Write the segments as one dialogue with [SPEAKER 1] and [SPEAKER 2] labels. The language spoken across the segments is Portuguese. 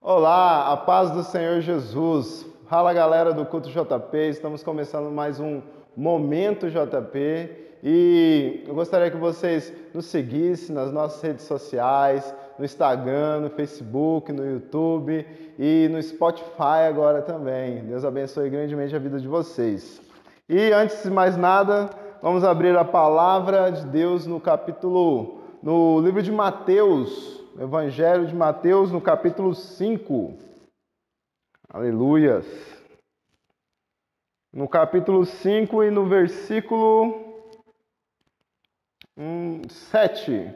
[SPEAKER 1] Olá, a paz do Senhor Jesus. Fala galera do Culto JP, estamos começando mais um Momento JP e eu gostaria que vocês nos seguissem nas nossas redes sociais, no Instagram, no Facebook, no YouTube e no Spotify agora também. Deus abençoe grandemente a vida de vocês. E antes de mais nada, vamos abrir a palavra de Deus no capítulo, no livro de Mateus, Evangelho de Mateus, no capítulo 5. Aleluias. No capítulo 5 e no versículo 7,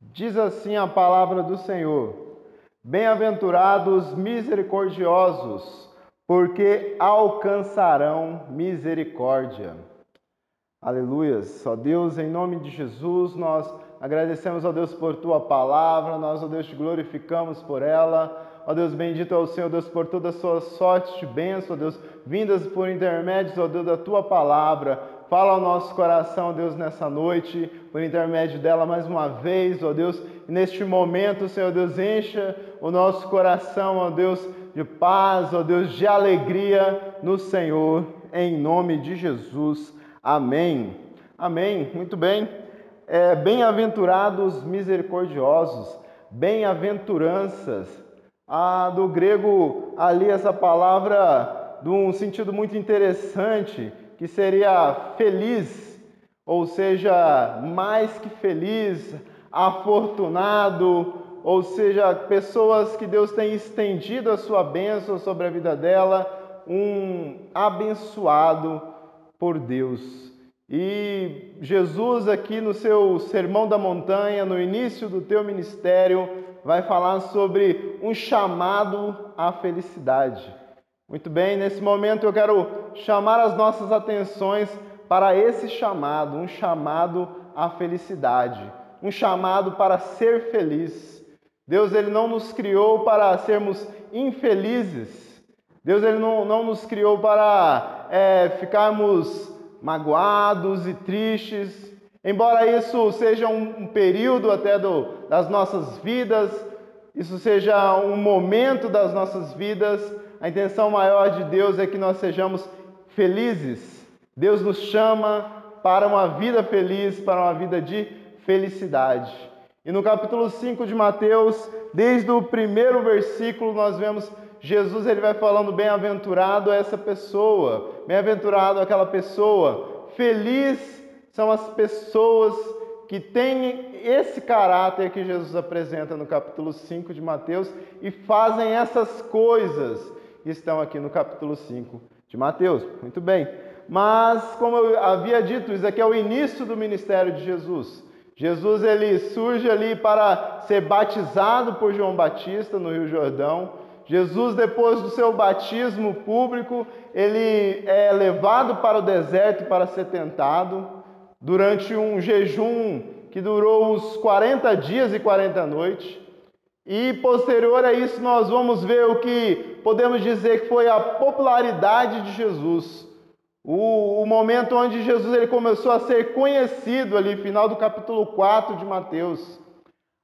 [SPEAKER 1] diz assim a palavra do Senhor: Bem-aventurados misericordiosos, porque alcançarão misericórdia. Aleluias. Só Deus, em nome de Jesus, nós agradecemos a Deus por tua palavra, nós, ó Deus, te glorificamos por ela. Ó Deus, bendito é o Senhor, Deus, por toda a sua sorte de bênção, ó Deus, vindas por intermédios, ó Deus, da tua palavra. Fala ao nosso coração, ó Deus, nessa noite, por intermédio dela mais uma vez, ó Deus, e neste momento, Senhor Deus, encha o nosso coração, ó Deus, de paz, ó Deus, de alegria no Senhor, em nome de Jesus. Amém. Amém. Muito bem. É, bem-aventurados misericordiosos, bem-aventuranças. Ah, do grego ali essa palavra de um sentido muito interessante, que seria feliz, ou seja, mais que feliz, afortunado, ou seja, pessoas que Deus tem estendido a sua bênção sobre a vida dela, um abençoado por Deus. E Jesus, aqui no seu Sermão da Montanha, no início do teu ministério, vai falar sobre um chamado à felicidade. Muito bem, nesse momento eu quero chamar as nossas atenções para esse chamado, um chamado à felicidade, um chamado para ser feliz. Deus ele não nos criou para sermos infelizes. Deus ele não, não nos criou para é, ficarmos magoados e tristes. Embora isso seja um, período até do, das nossas vidas, isso seja um momento das nossas vidas, a intenção maior de Deus é que nós sejamos felizes. Deus nos chama para uma vida feliz, para uma vida de felicidade. E no capítulo 5 de Mateus, desde o primeiro versículo, nós vemos Jesus ele vai falando bem-aventurado essa pessoa, bem-aventurado aquela pessoa, feliz são as pessoas que têm esse caráter que Jesus apresenta no capítulo 5 de Mateus e fazem essas coisas que estão aqui no capítulo 5 de Mateus. Muito bem. Mas, como eu havia dito, isso aqui é o início do ministério de Jesus. Jesus ele surge ali para ser batizado por João Batista no Rio Jordão. Jesus, depois do seu batismo público, ele é levado para o deserto para ser tentado durante um jejum que durou os 40 dias e 40 noites. E posterior a isso, nós vamos ver o que podemos dizer que foi a popularidade de Jesus. O, o momento onde Jesus ele começou a ser conhecido ali, final do capítulo 4 de Mateus.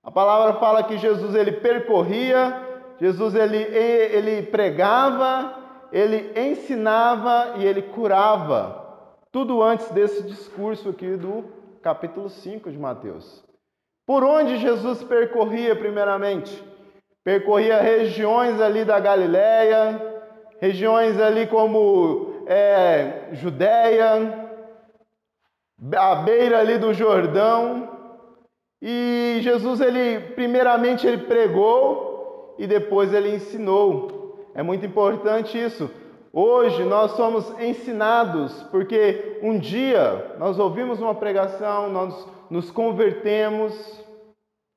[SPEAKER 1] A palavra fala que Jesus ele percorria Jesus ele, ele pregava, ele ensinava e ele curava. Tudo antes desse discurso aqui do capítulo 5 de Mateus. Por onde Jesus percorria primeiramente? Percorria regiões ali da Galiléia, regiões ali como é, Judéia, a beira ali do Jordão. E Jesus ele primeiramente ele pregou, e depois ele ensinou. É muito importante isso. Hoje nós somos ensinados, porque um dia nós ouvimos uma pregação, nós nos convertemos,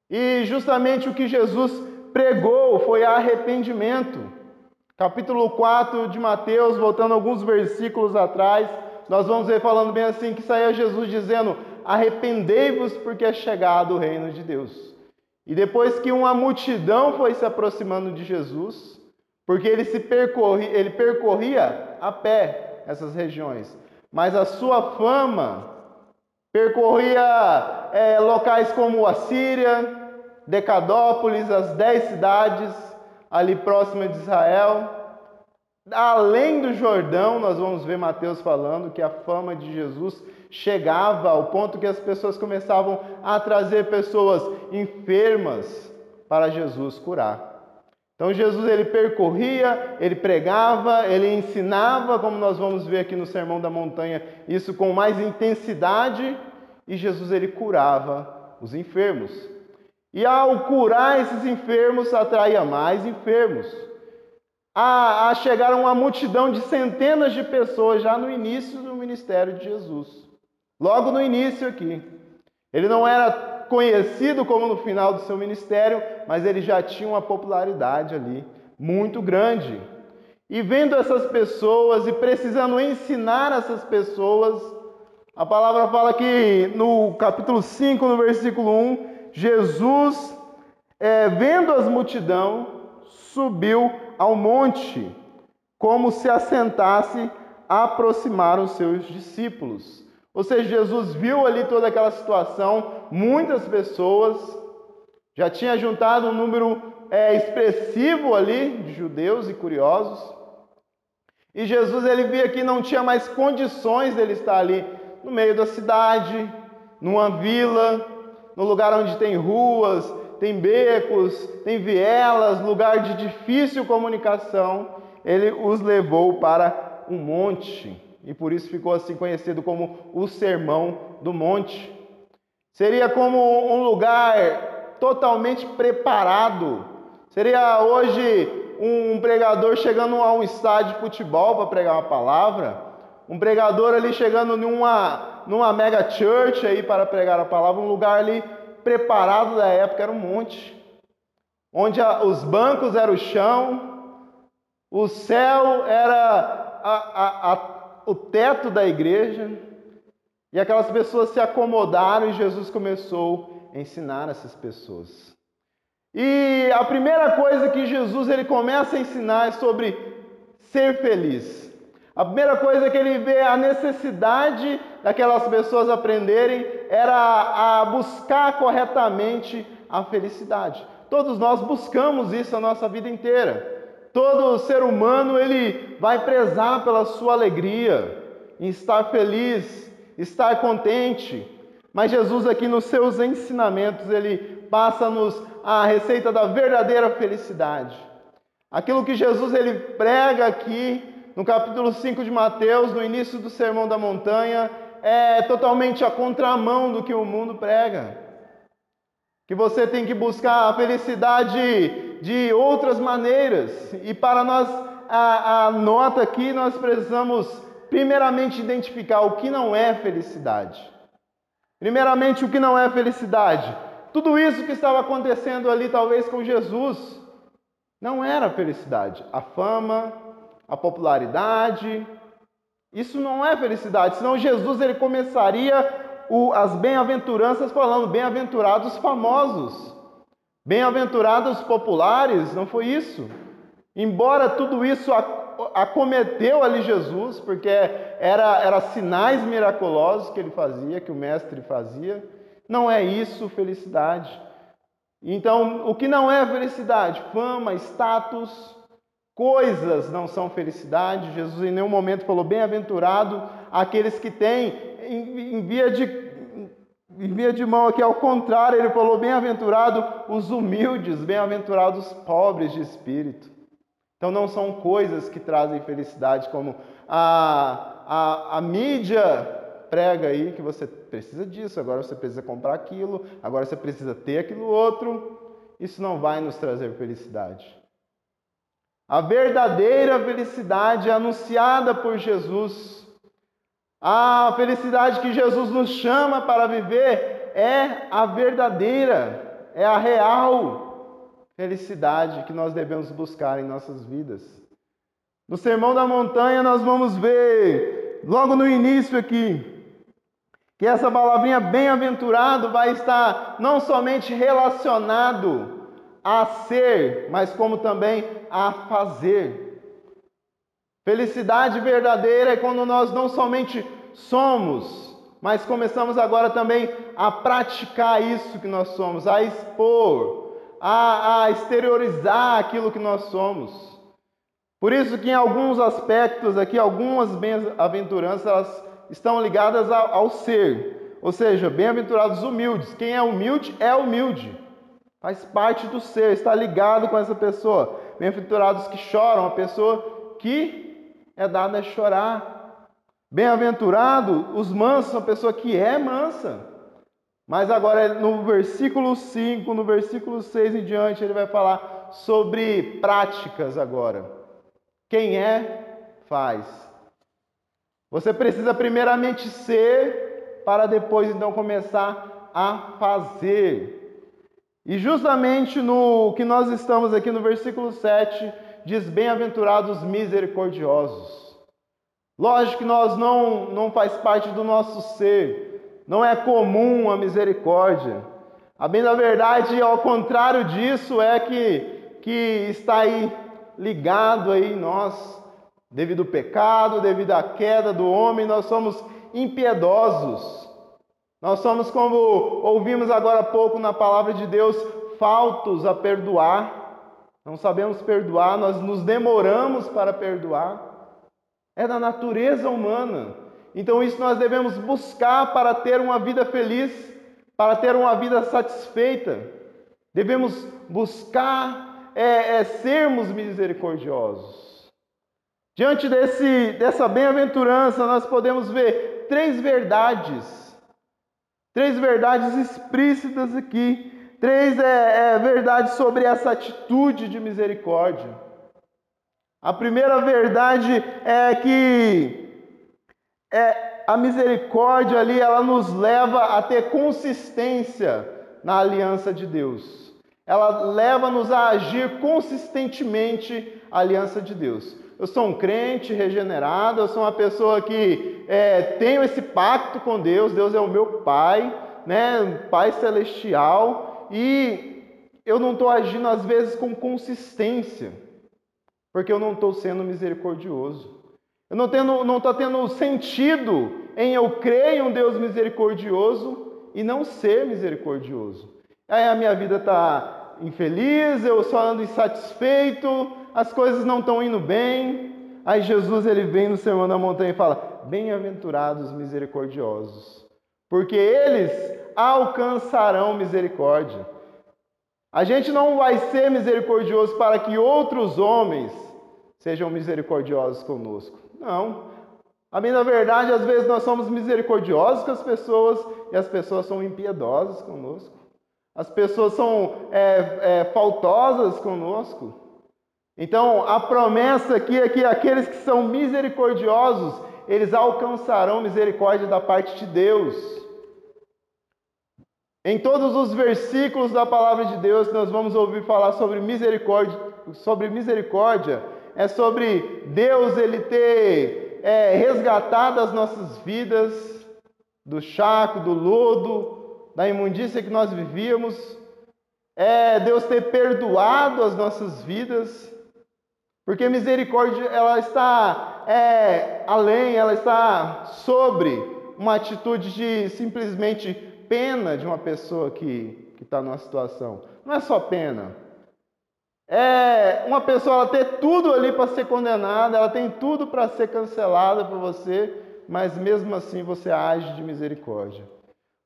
[SPEAKER 1] e justamente o que Jesus pregou foi arrependimento. Capítulo 4 de Mateus, voltando alguns versículos atrás, nós vamos ver falando bem assim que saía Jesus dizendo: "Arrependei-vos porque é chegado o reino de Deus". E depois que uma multidão foi se aproximando de Jesus, porque ele se percorria, ele percorria a pé essas regiões, mas a sua fama percorria é, locais como a Síria, Decadópolis, as dez cidades, ali próxima de Israel. Além do Jordão, nós vamos ver Mateus falando que a fama de Jesus chegava ao ponto que as pessoas começavam a trazer pessoas enfermas para Jesus curar. Então Jesus ele percorria, ele pregava, ele ensinava, como nós vamos ver aqui no Sermão da Montanha, isso com mais intensidade, e Jesus ele curava os enfermos. E ao curar esses enfermos, atraía mais enfermos. A, a chegar uma multidão de centenas de pessoas já no início do ministério de Jesus. Logo no início aqui. Ele não era conhecido como no final do seu ministério, mas ele já tinha uma popularidade ali muito grande. E vendo essas pessoas e precisando ensinar essas pessoas, a palavra fala que no capítulo 5, no versículo 1, Jesus, é, vendo as multidão, subiu ao monte, como se assentasse a aproximar os seus discípulos. Ou seja, Jesus viu ali toda aquela situação, muitas pessoas, já tinha juntado um número é, expressivo ali de judeus e curiosos. E Jesus ele via que não tinha mais condições dele estar ali no meio da cidade, numa vila, no lugar onde tem ruas, tem becos, tem vielas, lugar de difícil comunicação. Ele os levou para um monte e por isso ficou assim conhecido como o Sermão do Monte. Seria como um lugar totalmente preparado. Seria hoje um pregador chegando a um estádio de futebol para pregar uma palavra, um pregador ali chegando numa, numa mega church aí para pregar a palavra, um lugar ali preparado da época era um monte, onde a, os bancos eram o chão, o céu era a, a, a o teto da igreja e aquelas pessoas se acomodaram e Jesus começou a ensinar essas pessoas. E a primeira coisa que Jesus ele começa a ensinar é sobre ser feliz. A primeira coisa que ele vê a necessidade daquelas pessoas aprenderem era a buscar corretamente a felicidade. Todos nós buscamos isso a nossa vida inteira. Todo ser humano ele vai prezar pela sua alegria, em estar feliz, estar contente. Mas Jesus aqui nos seus ensinamentos ele passa-nos a receita da verdadeira felicidade. Aquilo que Jesus ele prega aqui no capítulo 5 de Mateus, no início do Sermão da Montanha, é totalmente a contramão do que o mundo prega. Que você tem que buscar a felicidade de outras maneiras. E para nós, a, a nota aqui, nós precisamos primeiramente identificar o que não é felicidade. Primeiramente, o que não é felicidade. Tudo isso que estava acontecendo ali, talvez com Jesus, não era felicidade. A fama, a popularidade, isso não é felicidade. Senão Jesus ele começaria o, as bem-aventuranças falando bem-aventurados famosos. Bem-aventurados populares, não foi isso. Embora tudo isso acometeu ali Jesus, porque era, era sinais miraculosos que ele fazia, que o mestre fazia, não é isso felicidade. Então, o que não é felicidade? Fama, status, coisas não são felicidade. Jesus em nenhum momento falou bem-aventurado aqueles que têm em, em via de via de mão aqui, ao contrário, ele falou: bem-aventurado os humildes, bem-aventurados os pobres de espírito. Então não são coisas que trazem felicidade, como a, a, a mídia prega aí que você precisa disso, agora você precisa comprar aquilo, agora você precisa ter aquilo outro. Isso não vai nos trazer felicidade. A verdadeira felicidade é anunciada por Jesus a felicidade que Jesus nos chama para viver é a verdadeira, é a real felicidade que nós devemos buscar em nossas vidas. No Sermão da Montanha, nós vamos ver, logo no início aqui, que essa palavrinha bem-aventurado vai estar não somente relacionado a ser, mas como também a fazer. Felicidade verdadeira é quando nós não somente somos, mas começamos agora também a praticar isso que nós somos, a expor, a, a exteriorizar aquilo que nós somos. Por isso que em alguns aspectos aqui, algumas bem-aventuranças, estão ligadas ao, ao ser. Ou seja, bem-aventurados humildes. Quem é humilde é humilde. Faz parte do ser, está ligado com essa pessoa. Bem-aventurados que choram, a pessoa que é dada a chorar. Bem-aventurado os mansos, a pessoa que é mansa. Mas agora no versículo 5, no versículo 6 em diante, ele vai falar sobre práticas agora. Quem é, faz. Você precisa primeiramente ser, para depois então começar a fazer. E justamente no que nós estamos aqui no versículo 7, diz: Bem-aventurados misericordiosos. Lógico que nós não, não faz parte do nosso ser, não é comum a misericórdia. A bem da verdade, ao contrário disso, é que, que está aí ligado aí em nós, devido ao pecado, devido à queda do homem, nós somos impiedosos. Nós somos, como ouvimos agora há pouco na palavra de Deus, faltos a perdoar. Não sabemos perdoar, nós nos demoramos para perdoar. É da natureza humana. Então, isso nós devemos buscar para ter uma vida feliz, para ter uma vida satisfeita. Devemos buscar é, é sermos misericordiosos. Diante desse, dessa bem-aventurança, nós podemos ver três verdades, três verdades explícitas aqui, três é, é, verdades sobre essa atitude de misericórdia. A primeira verdade é que é, a misericórdia ali ela nos leva a ter consistência na aliança de Deus ela leva-nos a agir consistentemente a aliança de Deus. Eu sou um crente regenerado, eu sou uma pessoa que é, tenho esse pacto com Deus, Deus é o meu Pai, né, Pai celestial, e eu não estou agindo às vezes com consistência, porque eu não estou sendo misericordioso. Eu não estou não tendo sentido em eu crer em um Deus misericordioso e não ser misericordioso. Aí a minha vida está infeliz, eu só ando insatisfeito, as coisas não estão indo bem. Aí Jesus ele vem no Sermão da Montanha e fala: Bem-aventurados misericordiosos, porque eles alcançarão misericórdia. A gente não vai ser misericordioso para que outros homens sejam misericordiosos conosco. Não. A mim, na verdade, às vezes nós somos misericordiosos com as pessoas e as pessoas são impiedosas conosco. As pessoas são é, é, faltosas conosco. Então, a promessa aqui é que aqueles que são misericordiosos, eles alcançarão misericórdia da parte de Deus. Em todos os versículos da palavra de Deus, nós vamos ouvir falar sobre misericórdia. Sobre misericórdia é sobre Deus ele ter é, resgatado as nossas vidas do chaco, do lodo, da imundícia que nós vivíamos, é Deus ter perdoado as nossas vidas, porque misericórdia ela está é, além, ela está sobre uma atitude de simplesmente pena de uma pessoa que está numa situação. Não é só pena. É uma pessoa ela ter tudo ali para ser condenada, ela tem tudo para ser cancelada por você, mas mesmo assim você age de misericórdia.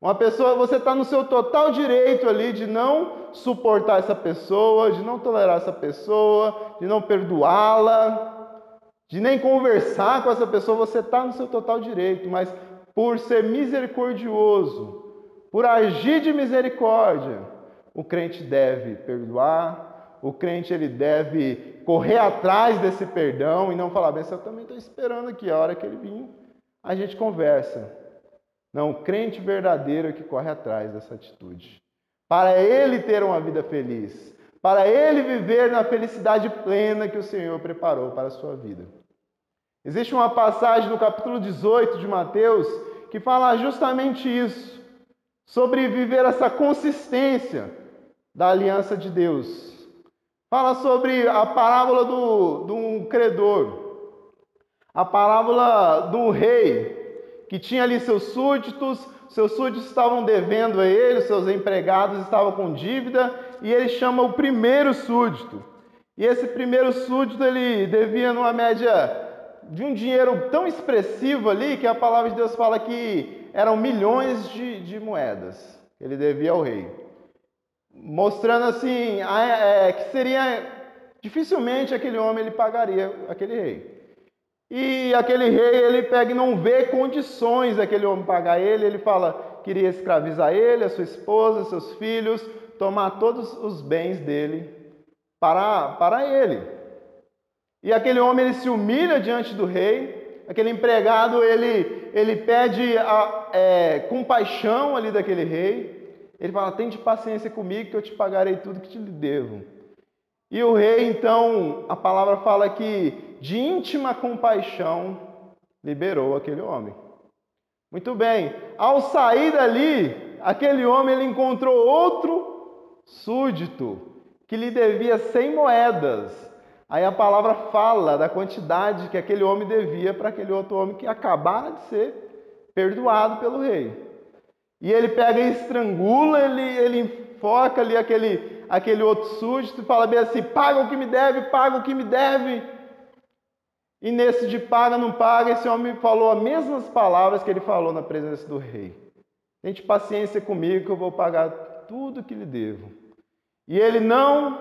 [SPEAKER 1] Uma pessoa, você está no seu total direito ali de não suportar essa pessoa, de não tolerar essa pessoa, de não perdoá-la, de nem conversar com essa pessoa, você está no seu total direito, mas por ser misericordioso, por agir de misericórdia, o crente deve perdoar, o crente ele deve correr atrás desse perdão e não falar, bem, eu também estou esperando aqui, a hora que ele vir, a gente conversa. Não, o crente verdadeiro é que corre atrás dessa atitude. Para ele ter uma vida feliz, para ele viver na felicidade plena que o Senhor preparou para a sua vida. Existe uma passagem no capítulo 18 de Mateus que fala justamente isso, sobre viver essa consistência da aliança de Deus. Fala sobre a parábola do, do credor, a parábola do rei que tinha ali seus súditos, seus súditos estavam devendo a ele, seus empregados estavam com dívida, e ele chama o primeiro súdito. E esse primeiro súdito ele devia numa média de um dinheiro tão expressivo ali que a palavra de Deus fala que eram milhões de, de moedas que ele devia ao rei. Mostrando assim é, que seria dificilmente aquele homem ele pagaria aquele rei. E aquele rei ele pega e não vê condições daquele homem pagar ele, ele fala queria escravizar ele, a sua esposa, seus filhos, tomar todos os bens dele para, para ele. E aquele homem ele se humilha diante do rei, aquele empregado ele, ele pede a, é, compaixão ali daquele rei, ele fala: tem de paciência comigo que eu te pagarei tudo que te devo. E o rei, então, a palavra fala que de íntima compaixão liberou aquele homem. Muito bem, ao sair dali, aquele homem ele encontrou outro súdito que lhe devia 100 moedas. Aí a palavra fala da quantidade que aquele homem devia para aquele outro homem que acabara de ser perdoado pelo rei. E ele pega e estrangula, ele, ele enfoca ali aquele, aquele outro súdito e fala bem assim: paga o que me deve, paga o que me deve. E nesse de paga, não paga, esse homem falou as mesmas palavras que ele falou na presença do rei. Tente paciência comigo que eu vou pagar tudo que lhe devo. E ele não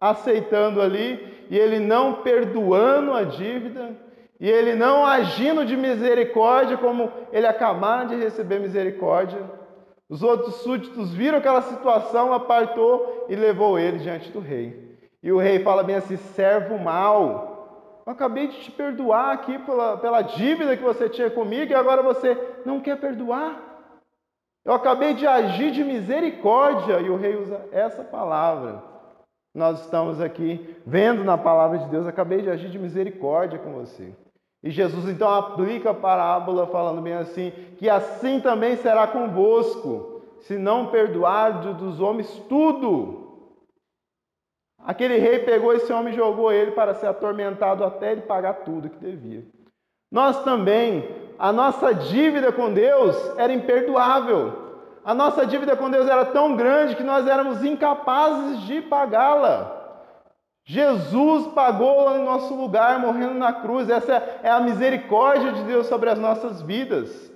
[SPEAKER 1] aceitando ali, e ele não perdoando a dívida, e ele não agindo de misericórdia como ele acabara de receber misericórdia. Os outros súditos viram aquela situação, apartou e levou ele diante do rei. E o rei fala bem assim: servo mal, eu acabei de te perdoar aqui pela, pela dívida que você tinha comigo e agora você não quer perdoar? Eu acabei de agir de misericórdia, e o rei usa essa palavra. Nós estamos aqui vendo na palavra de Deus, acabei de agir de misericórdia com você. E Jesus então aplica a parábola falando bem assim, que assim também será convosco, se não perdoar dos homens tudo. Aquele rei pegou esse homem e jogou ele para ser atormentado até ele pagar tudo que devia. Nós também, a nossa dívida com Deus era imperdoável. A nossa dívida com Deus era tão grande que nós éramos incapazes de pagá-la. Jesus pagou lá no nosso lugar, morrendo na cruz. Essa é a misericórdia de Deus sobre as nossas vidas.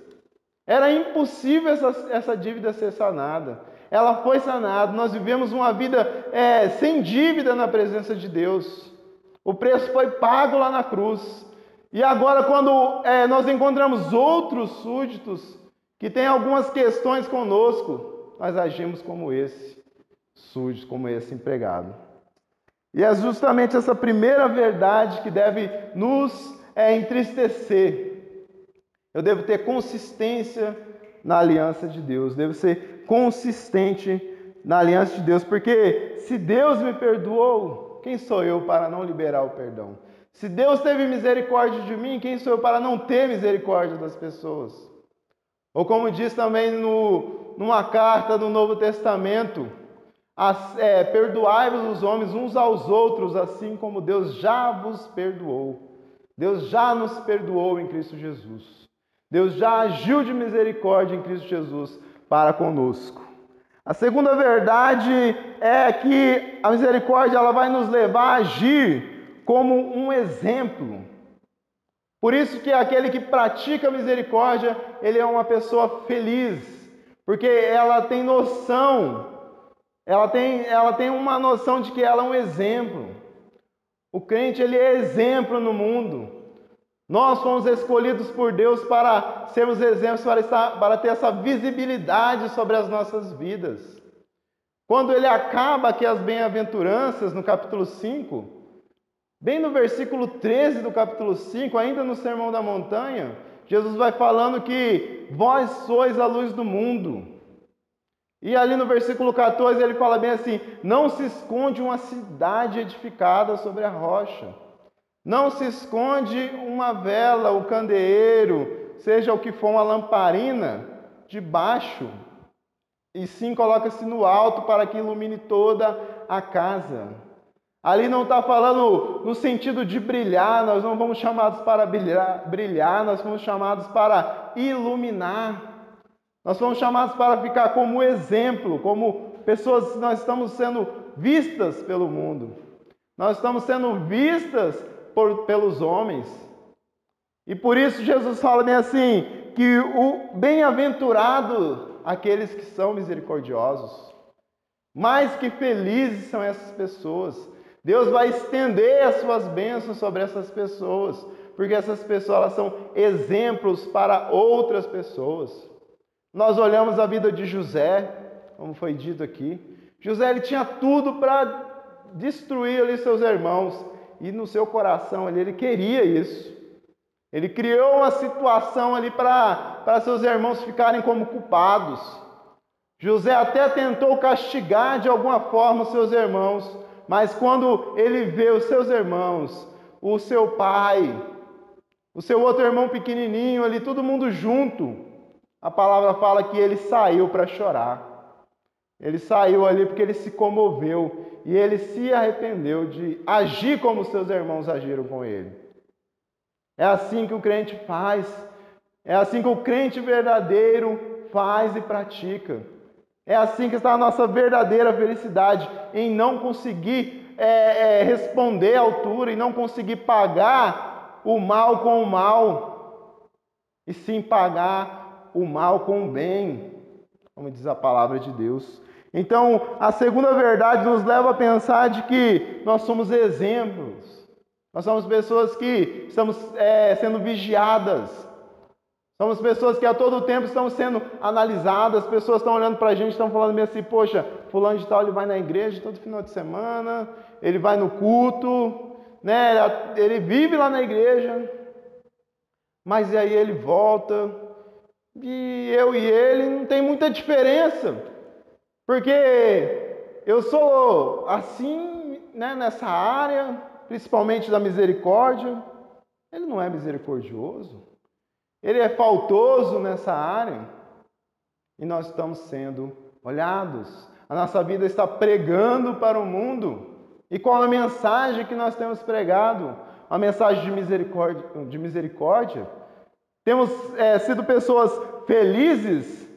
[SPEAKER 1] Era impossível essa, essa dívida ser sanada. Ela foi sanada. Nós vivemos uma vida é, sem dívida na presença de Deus. O preço foi pago lá na cruz. E agora, quando é, nós encontramos outros súditos que tem algumas questões conosco, nós agimos como esse sujo, como esse empregado. E é justamente essa primeira verdade que deve nos é, entristecer. Eu devo ter consistência na aliança de Deus, devo ser consistente na aliança de Deus, porque se Deus me perdoou, quem sou eu para não liberar o perdão? Se Deus teve misericórdia de mim, quem sou eu para não ter misericórdia das pessoas? Ou como diz também no, numa carta do Novo Testamento, é, perdoai-vos os homens uns aos outros, assim como Deus já vos perdoou. Deus já nos perdoou em Cristo Jesus. Deus já agiu de misericórdia em Cristo Jesus para conosco. A segunda verdade é que a misericórdia ela vai nos levar a agir como um exemplo. Por isso que aquele que pratica misericórdia, ele é uma pessoa feliz, porque ela tem noção, ela tem, ela tem uma noção de que ela é um exemplo. O crente ele é exemplo no mundo. Nós fomos escolhidos por Deus para sermos exemplos, para, estar, para ter essa visibilidade sobre as nossas vidas. Quando ele acaba aqui as bem-aventuranças, no capítulo 5, Bem no versículo 13 do capítulo 5, ainda no Sermão da Montanha, Jesus vai falando que vós sois a luz do mundo. E ali no versículo 14 ele fala bem assim: Não se esconde uma cidade edificada sobre a rocha, não se esconde uma vela, o um candeeiro, seja o que for uma lamparina, debaixo, e sim coloca-se no alto para que ilumine toda a casa. Ali não está falando no sentido de brilhar, nós não fomos chamados para brilhar, brilhar, nós fomos chamados para iluminar. Nós fomos chamados para ficar como exemplo, como pessoas, nós estamos sendo vistas pelo mundo. Nós estamos sendo vistas por, pelos homens. E por isso Jesus fala bem assim, que o bem-aventurado aqueles que são misericordiosos. Mais que felizes são essas pessoas. Deus vai estender as suas bênçãos sobre essas pessoas, porque essas pessoas são exemplos para outras pessoas. Nós olhamos a vida de José, como foi dito aqui. José ele tinha tudo para destruir ali seus irmãos e no seu coração ali ele queria isso. Ele criou uma situação ali para seus irmãos ficarem como culpados. José até tentou castigar de alguma forma os seus irmãos, mas quando ele vê os seus irmãos, o seu pai, o seu outro irmão pequenininho ali, todo mundo junto, a palavra fala que ele saiu para chorar. Ele saiu ali porque ele se comoveu e ele se arrependeu de agir como seus irmãos agiram com ele. É assim que o crente faz, é assim que o crente verdadeiro faz e pratica. É assim que está a nossa verdadeira felicidade, em não conseguir é, é, responder à altura, em não conseguir pagar o mal com o mal, e sim pagar o mal com o bem, como diz a palavra de Deus. Então, a segunda verdade nos leva a pensar de que nós somos exemplos, nós somos pessoas que estamos é, sendo vigiadas, Somos pessoas que a todo tempo estão sendo analisadas, as pessoas estão olhando para a gente, estão falando assim, poxa, fulano de tal, ele vai na igreja todo final de semana, ele vai no culto, né? ele vive lá na igreja, mas aí ele volta, e eu e ele não tem muita diferença, porque eu sou assim né, nessa área, principalmente da misericórdia, ele não é misericordioso ele é faltoso nessa área e nós estamos sendo olhados. A nossa vida está pregando para o mundo. E qual a mensagem que nós temos pregado? A mensagem de misericórdia. De misericórdia. Temos é, sido pessoas felizes,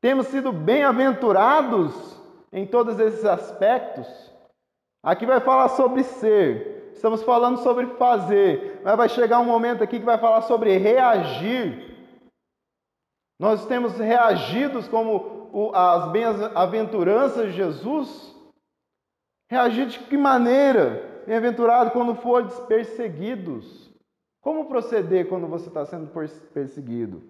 [SPEAKER 1] temos sido bem-aventurados em todos esses aspectos. Aqui vai falar sobre ser, Estamos falando sobre fazer, mas vai chegar um momento aqui que vai falar sobre reagir. Nós temos reagido como as bem-aventuranças de Jesus. Reagir de que maneira? Bem-aventurado quando for perseguidos. Como proceder quando você está sendo perseguido?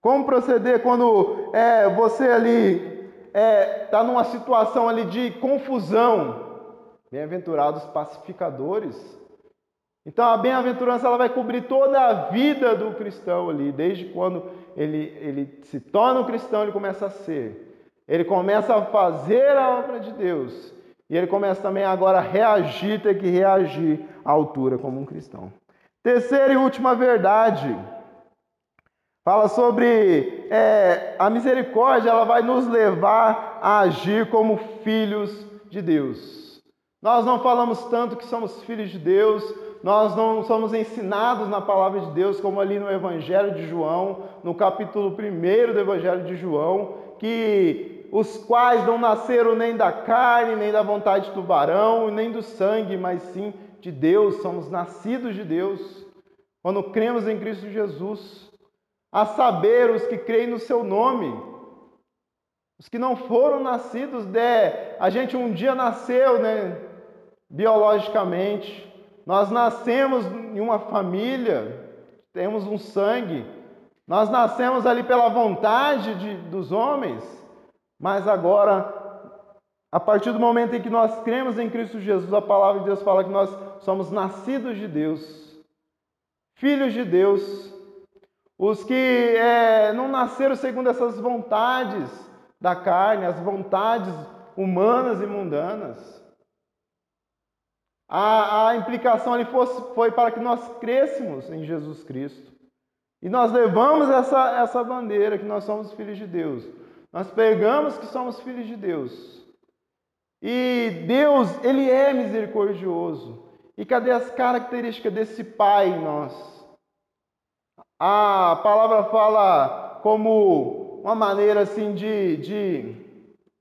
[SPEAKER 1] Como proceder quando é, você ali está é, tá numa situação ali de confusão? Bem-aventurados pacificadores. Então a bem-aventurança ela vai cobrir toda a vida do cristão ali, desde quando ele, ele se torna um cristão, ele começa a ser. Ele começa a fazer a obra de Deus. E ele começa também agora a reagir, ter que reagir à altura como um cristão. Terceira e última verdade. Fala sobre é, a misericórdia, ela vai nos levar a agir como filhos de Deus. Nós não falamos tanto que somos filhos de Deus, nós não somos ensinados na palavra de Deus, como ali no Evangelho de João, no capítulo 1 do Evangelho de João, que os quais não nasceram nem da carne, nem da vontade do varão, nem do sangue, mas sim de Deus, somos nascidos de Deus, quando cremos em Cristo Jesus. A saber, os que creem no seu nome, os que não foram nascidos de. A gente um dia nasceu, né? biologicamente. Nós nascemos em uma família, temos um sangue. Nós nascemos ali pela vontade de, dos homens, mas agora, a partir do momento em que nós cremos em Cristo Jesus, a palavra de Deus fala que nós somos nascidos de Deus, filhos de Deus. Os que é, não nasceram segundo essas vontades da carne, as vontades humanas e mundanas. A, a implicação ali fosse, foi para que nós crescêssemos em Jesus Cristo. E nós levamos essa, essa bandeira que nós somos filhos de Deus. Nós pegamos que somos filhos de Deus. E Deus, Ele é misericordioso. E cadê as características desse Pai em nós? A palavra fala como uma maneira assim de, de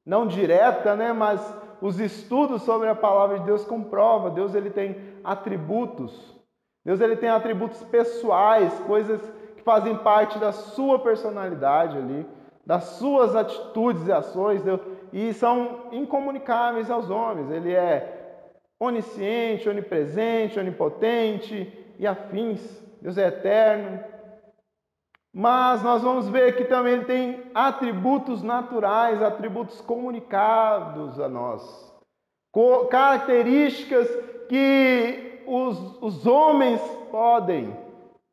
[SPEAKER 1] não direta, né, mas os estudos sobre a palavra de Deus comprova, Deus ele tem atributos. Deus ele tem atributos pessoais, coisas que fazem parte da sua personalidade ali, das suas atitudes e ações, Deus, e são incomunicáveis aos homens. Ele é onisciente, onipresente, onipotente e afins. Deus é eterno, mas nós vamos ver que também ele tem atributos naturais, atributos comunicados a nós, características que os, os homens podem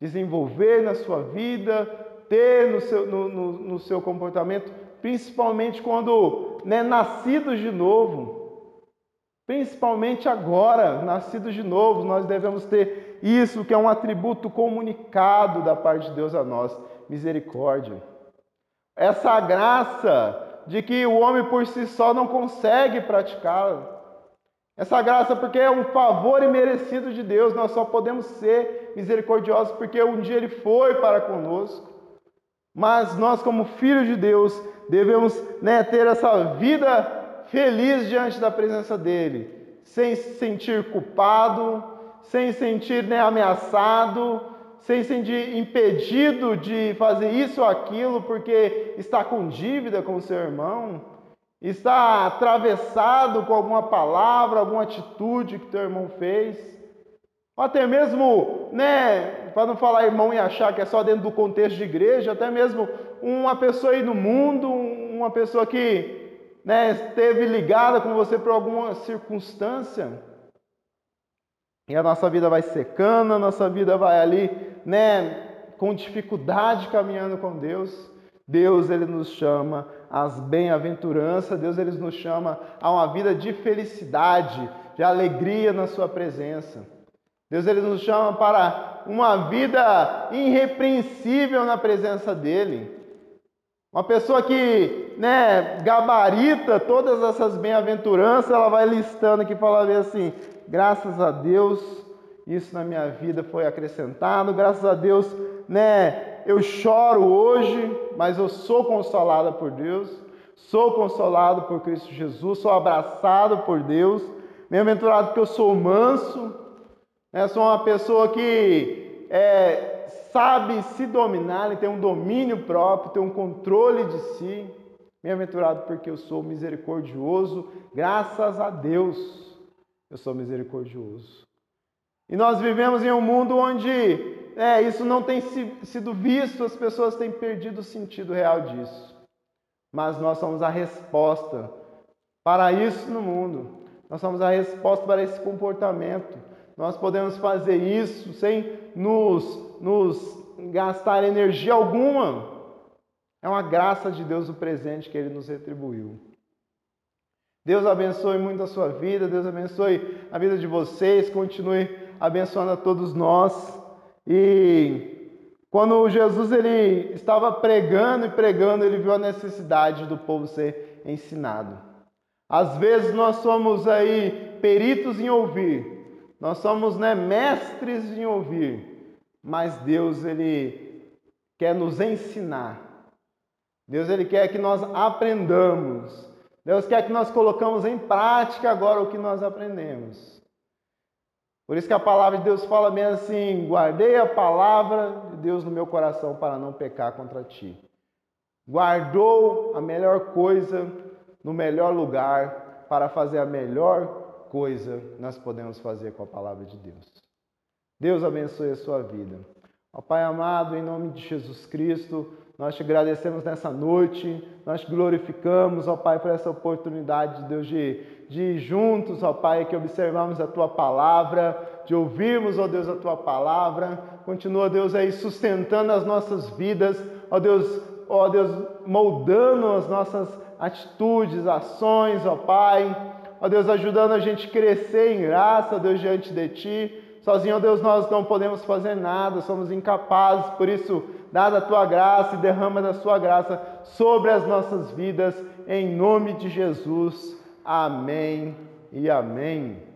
[SPEAKER 1] desenvolver na sua vida, ter no seu, no, no, no seu comportamento, principalmente quando né, nascidos de novo. Principalmente agora, nascidos de novo, nós devemos ter isso, que é um atributo comunicado da parte de Deus a nós misericórdia. Essa graça de que o homem por si só não consegue praticá-la. Essa graça porque é um favor imerecido de Deus, nós só podemos ser misericordiosos porque um dia ele foi para conosco. Mas nós, como filhos de Deus, devemos né, ter essa vida feliz diante da presença dele, sem se sentir culpado, sem se sentir né, ameaçado, sem sentir impedido de fazer isso ou aquilo porque está com dívida com seu irmão, está atravessado com alguma palavra, alguma atitude que teu irmão fez, ou até mesmo, né, para não falar irmão e achar que é só dentro do contexto de igreja, até mesmo uma pessoa aí no mundo, uma pessoa que né, esteve ligada com você por alguma circunstância, e a nossa vida vai secando, a nossa vida vai ali, né, com dificuldade caminhando com Deus. Deus ele nos chama às bem-aventuranças, Deus ele nos chama a uma vida de felicidade, de alegria na sua presença. Deus ele nos chama para uma vida irrepreensível na presença dele. Uma pessoa que, né, gabarita todas essas bem-aventuranças, ela vai listando aqui ver assim: graças a Deus, isso na minha vida foi acrescentado, graças a Deus, né, eu choro hoje, mas eu sou consolada por Deus, sou consolado por Cristo Jesus, sou abraçado por Deus, bem-aventurado que eu sou manso, né, sou uma pessoa que é, sabe se dominar, tem um domínio próprio, tem um controle de si, bem-aventurado porque eu sou misericordioso, graças a Deus eu sou misericordioso. E nós vivemos em um mundo onde é, isso não tem sido visto, as pessoas têm perdido o sentido real disso. Mas nós somos a resposta para isso no mundo. Nós somos a resposta para esse comportamento. Nós podemos fazer isso sem nos, nos gastar energia alguma. É uma graça de Deus o presente que Ele nos retribuiu. Deus abençoe muito a sua vida, Deus abençoe a vida de vocês, continue abençoando a todos nós. E quando Jesus ele estava pregando e pregando, ele viu a necessidade do povo ser ensinado. Às vezes nós somos aí peritos em ouvir, nós somos né, mestres em ouvir, mas Deus ele quer nos ensinar. Deus ele quer que nós aprendamos. Deus quer que nós colocamos em prática agora o que nós aprendemos. Por isso que a palavra de Deus fala bem assim: guardei a palavra de Deus no meu coração para não pecar contra ti. Guardou a melhor coisa no melhor lugar para fazer a melhor coisa nós podemos fazer com a palavra de Deus. Deus abençoe a sua vida. Ó Pai amado, em nome de Jesus Cristo, nós te agradecemos nessa noite, nós te glorificamos, ó Pai, por essa oportunidade, Deus, de, de juntos, ó Pai, que observamos a Tua palavra, de ouvirmos, ó Deus, a Tua palavra. Continua, Deus, aí sustentando as nossas vidas, ó Deus, ó Deus, moldando as nossas atitudes, ações, ó Pai. Ó Deus, ajudando a gente a crescer em graça, ó Deus, diante de Ti. Sozinho, ó Deus, nós não podemos fazer nada, somos incapazes, por isso dada a tua graça e derrama da sua graça sobre as nossas vidas, em nome de Jesus. Amém e amém.